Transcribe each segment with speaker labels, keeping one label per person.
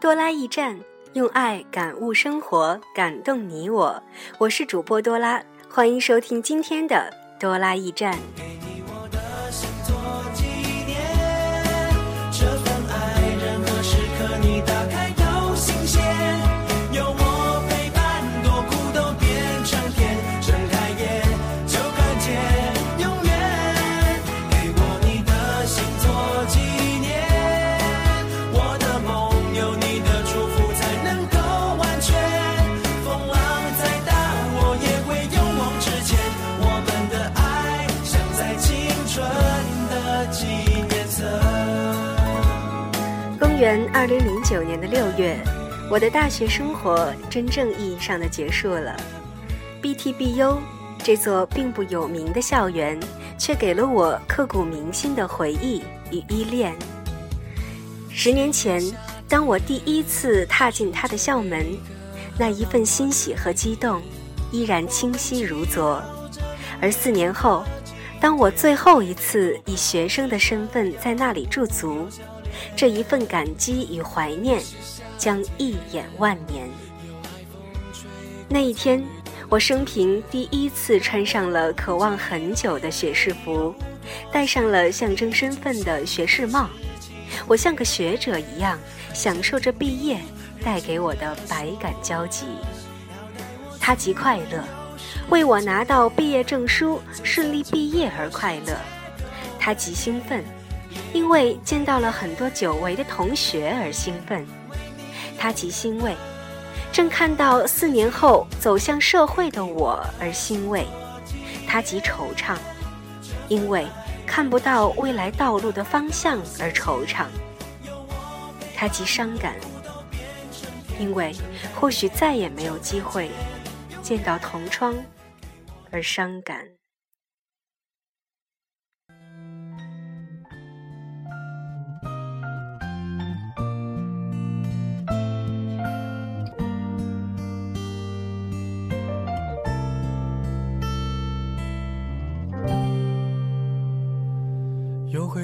Speaker 1: 多拉驿站，用爱感悟生活，感动你我。我是主播多拉，欢迎收听今天的多拉驿站。元二零零九年的六月，我的大学生活真正意义上的结束了。BTBU 这座并不有名的校园，却给了我刻骨铭心的回忆与依恋。十年前，当我第一次踏进他的校门，那一份欣喜和激动依然清晰如昨。而四年后，当我最后一次以学生的身份在那里驻足。这一份感激与怀念，将一眼万年。那一天，我生平第一次穿上了渴望很久的学士服，戴上了象征身份的学士帽。我像个学者一样，享受着毕业带给我的百感交集。他极快乐，为我拿到毕业证书、顺利毕业而快乐；他极兴奋。因为见到了很多久违的同学而兴奋，他极欣慰；正看到四年后走向社会的我而欣慰，他极惆怅；因为看不到未来道路的方向而惆怅，他极伤感；因为或许再也没有机会见到同窗而伤感。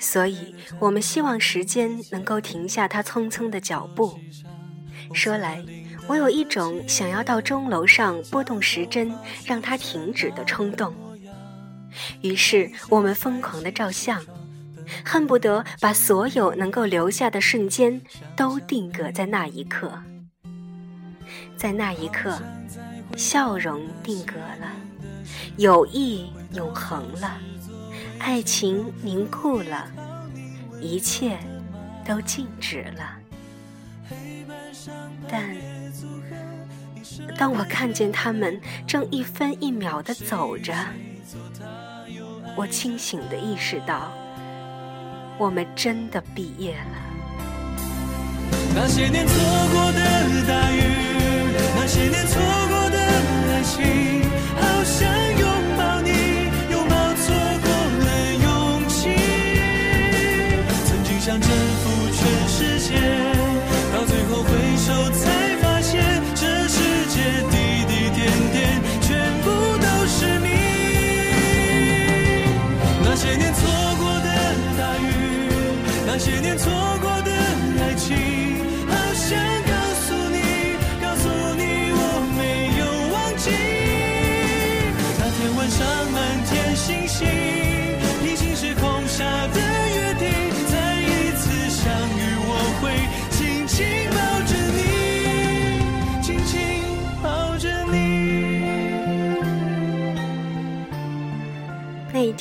Speaker 1: 所以，我们希望时间能够停下它匆匆的脚步。说来，我有一种想要到钟楼上拨动时针，让它停止的冲动。于是，我们疯狂的照相，恨不得把所有能够留下的瞬间都定格在那一刻。在那一刻，笑容定格了，友谊永恒了。爱情凝固了，一切都静止了。但当我看见他们正一分一秒的走着，我清醒的意识到，我们真的毕业了。那些年错过的大雨，那些年错过的爱情，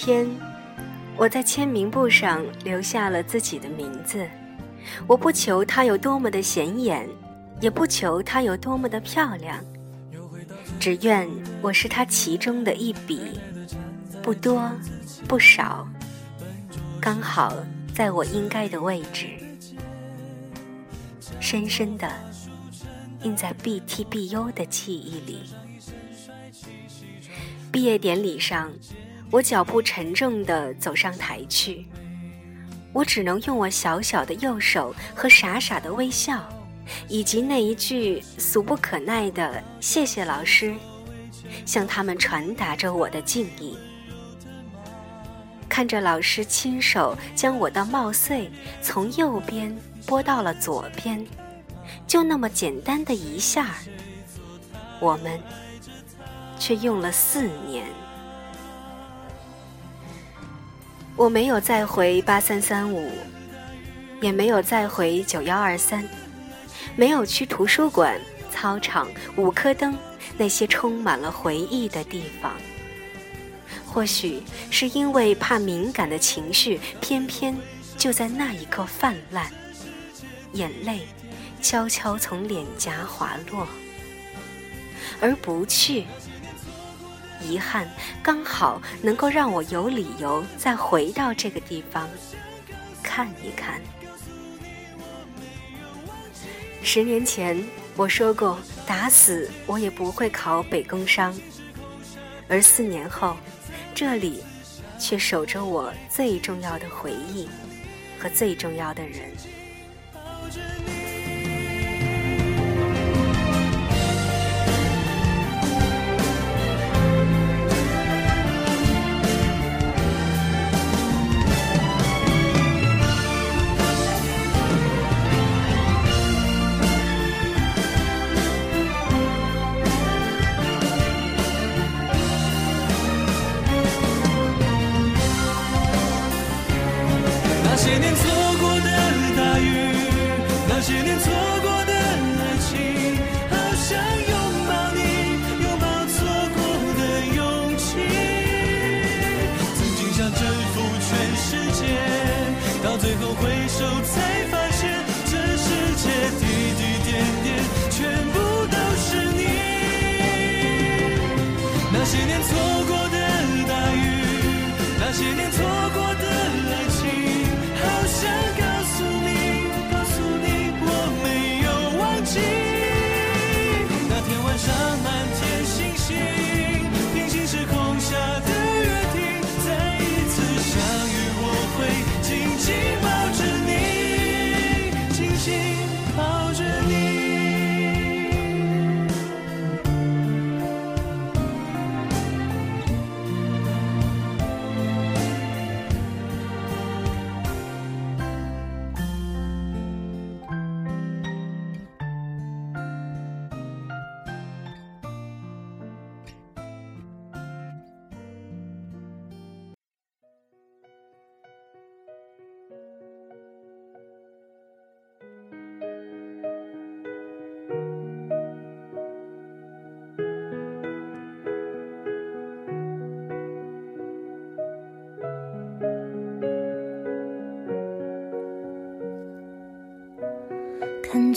Speaker 1: 天，我在签名簿上留下了自己的名字。我不求它有多么的显眼，也不求它有多么的漂亮，只愿我是它其中的一笔，不多不少，刚好在我应该的位置，深深的印在 BTBU 的记忆里。毕业典礼上，我脚步沉重地走上台去，我只能用我小小的右手和傻傻的微笑，以及那一句俗不可耐的“谢谢老师”，向他们传达着我的敬意。看着老师亲手将我的帽穗从右边拨到了左边，就那么简单的一下我们却用了四年。我没有再回八三三五，也没有再回九幺二三，没有去图书馆、操场、五颗灯那些充满了回忆的地方。或许是因为怕敏感的情绪偏偏就在那一刻泛滥，眼泪悄悄从脸颊滑落，而不去，遗憾刚好能够让我有理由再回到这个地方看一看。十年前我说过，打死我也不会考北工商，而四年后。这里，却守着我最重要的回忆和最重要的人。
Speaker 2: 回首曾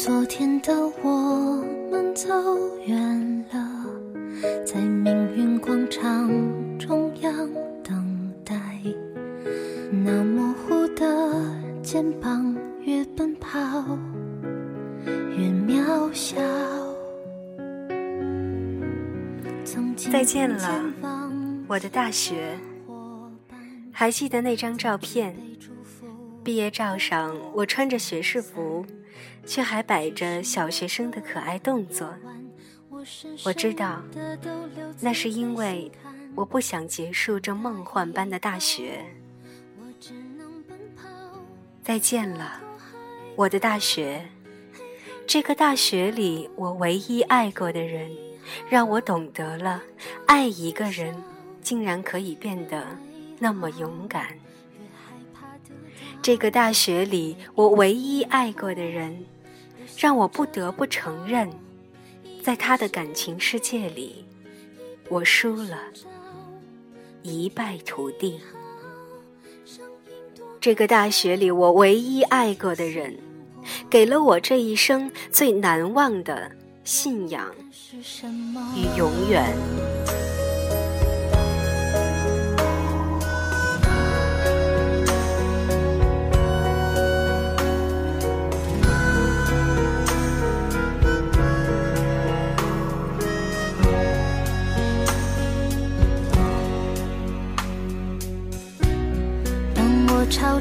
Speaker 2: 昨天的我们走远了，在命运广场中央等待。那模糊的肩膀，越奔跑越渺小。
Speaker 1: 再见了，我的大学。还记得那张照片？毕业照上，我穿着学士服。却还摆着小学生的可爱动作。我知道，那是因为我不想结束这梦幻般的大学。再见了，我的大学。这个大学里，我唯一爱过的人，让我懂得了爱一个人，竟然可以变得那么勇敢。这个大学里，我唯一爱过的人。让我不得不承认，在他的感情世界里，我输了，一败涂地。这个大学里，我唯一爱过的人，给了我这一生最难忘的信仰与永远。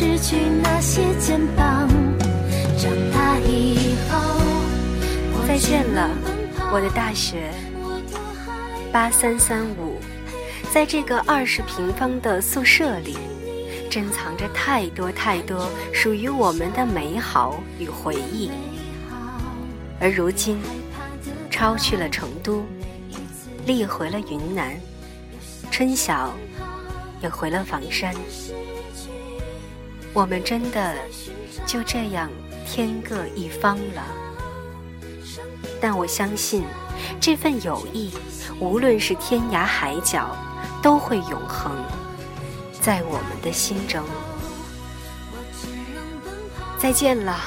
Speaker 2: 失去那些肩膀。长大以后，我
Speaker 1: 再见了我的大学。八三三五，在这个二十平方的宿舍里，珍藏着太多太多属于我们的美好与回忆。而如今，超去了成都，丽回了云南，春晓也回了房山。我们真的就这样天各一方了。但我相信，这份友谊，无论是天涯海角，都会永恒在我们的心中。再见了，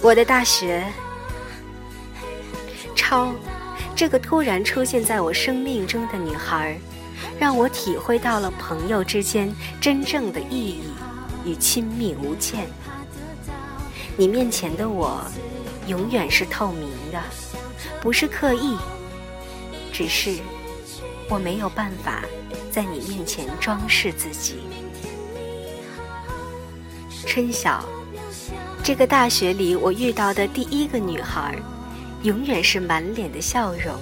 Speaker 1: 我的大学。超，这个突然出现在我生命中的女孩，让我体会到了朋友之间真正的意义与亲密无间。你面前的我，永远是透明的，不是刻意，只是我没有办法在你面前装饰自己。春晓，这个大学里我遇到的第一个女孩，永远是满脸的笑容，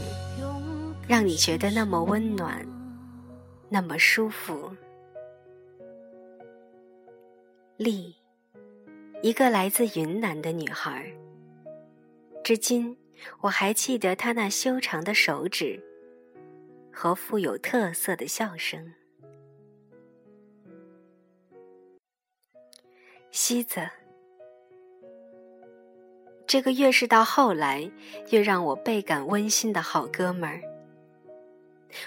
Speaker 1: 让你觉得那么温暖，那么舒服。丽，一个来自云南的女孩，至今我还记得她那修长的手指和富有特色的笑声。西子，这个越是到后来越让我倍感温馨的好哥们儿。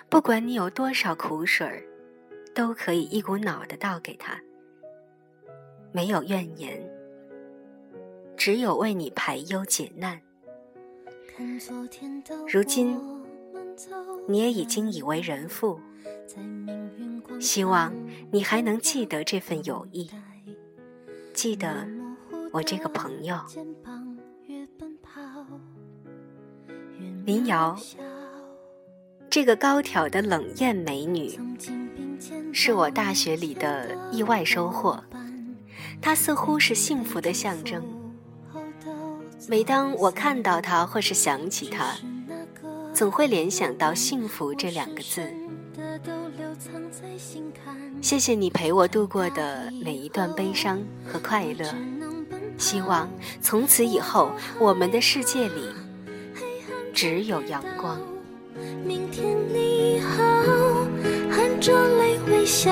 Speaker 1: 不管你有多少苦水儿，都可以一股脑的倒给他，没有怨言，只有为你排忧解难。如今，你也已经已为人父，希望你还能记得这份友谊。记得我这个朋友林瑶，这个高挑的冷艳美女，是我大学里的意外收获。它似乎是幸福的象征。每当我看到它或是想起它，总会联想到“幸福”这两个字。谢谢你陪我度过的每一段悲伤和快乐，希望从此以后我们的世界里只有阳光。
Speaker 2: 明天你好，含着泪微笑，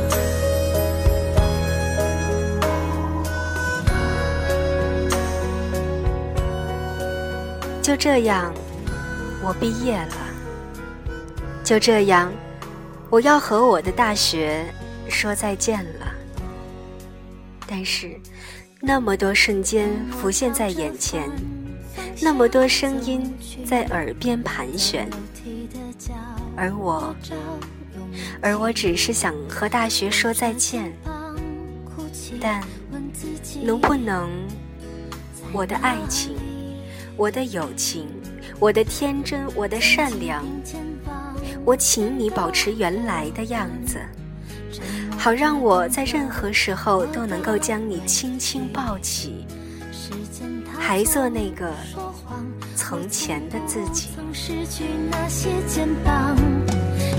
Speaker 1: 就这样，我毕业了。就这样。我要和我的大学说再见了，但是那么多瞬间浮现在眼前，那么多声音在耳边盘旋，而我，而我只是想和大学说再见，但能不能，我的爱情，我的友情，我的天真，我的善良。我请你保持原来的样子，好让我在任何时候都能够将你轻轻抱起，还做那个从前的自己。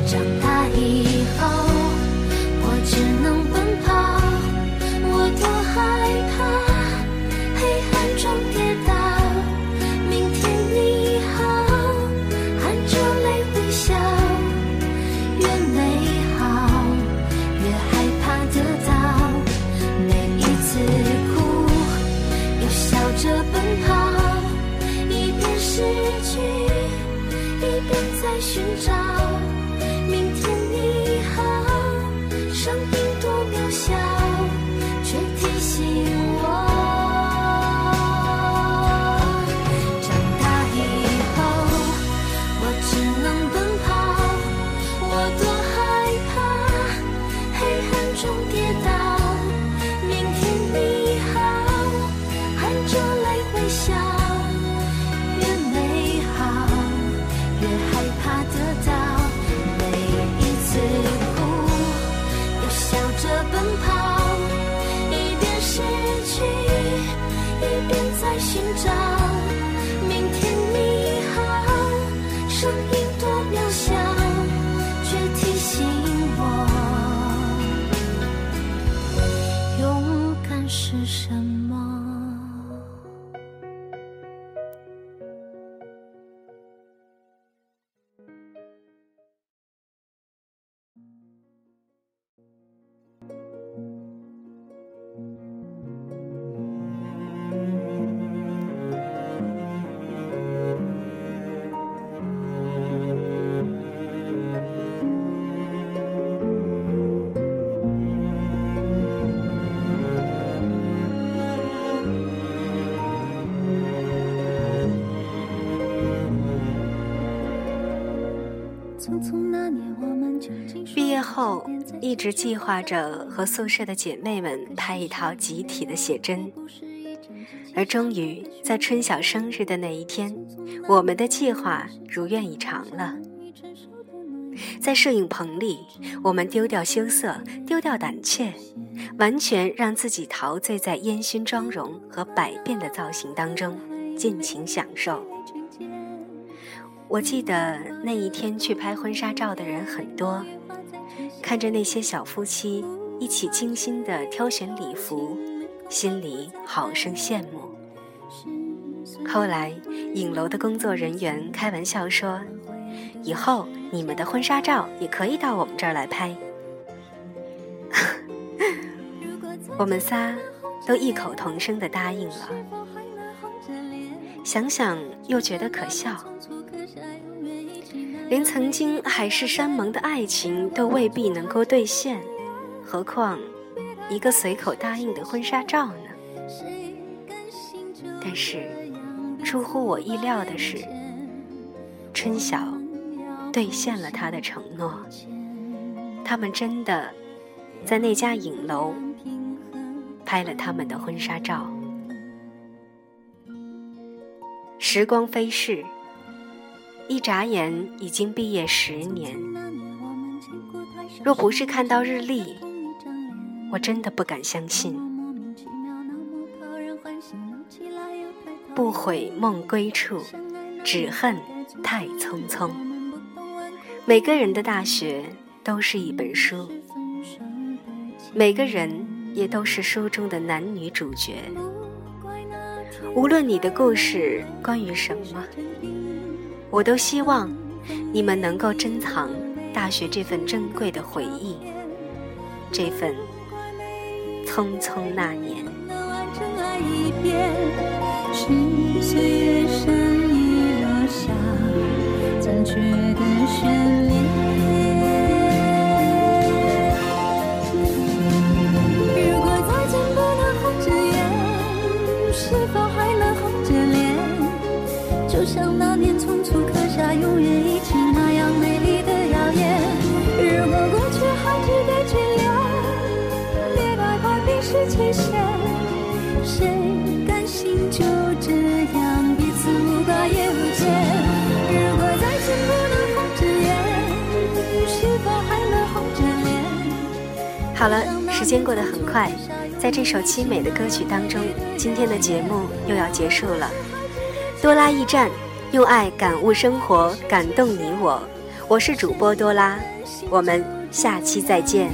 Speaker 2: 长大以后，我只能奔跑
Speaker 1: 毕业后，一直计划着和宿舍的姐妹们拍一套集体的写真，而终于在春晓生日的那一天，我们的计划如愿以偿了。在摄影棚里，我们丢掉羞涩，丢掉胆怯，完全让自己陶醉在烟熏妆容和百变的造型当中，尽情享受。我记得那一天去拍婚纱照的人很多，看着那些小夫妻一起精心的挑选礼服，心里好生羡慕。后来影楼的工作人员开玩笑说：“以后你们的婚纱照也可以到我们这儿来拍。”我们仨都异口同声的答应了。想想又觉得可笑。连曾经海誓山盟的爱情都未必能够兑现，何况一个随口答应的婚纱照呢？但是出乎我意料的是，春晓兑现了他的承诺，他们真的在那家影楼拍了他们的婚纱照。时光飞逝。一眨眼，已经毕业十年。若不是看到日历，我真的不敢相信。不悔梦归处，只恨太匆匆。每个人的大学都是一本书，每个人也都是书中的男女主角。无论你的故事关于什么。我都希望你们能够珍藏大学这份珍贵的回忆，这份匆匆那年。过得很快，在这首凄美的歌曲当中，今天的节目又要结束了。多拉驿站。用爱感悟生活，感动你我。我是主播多拉，我们下期再
Speaker 2: 见。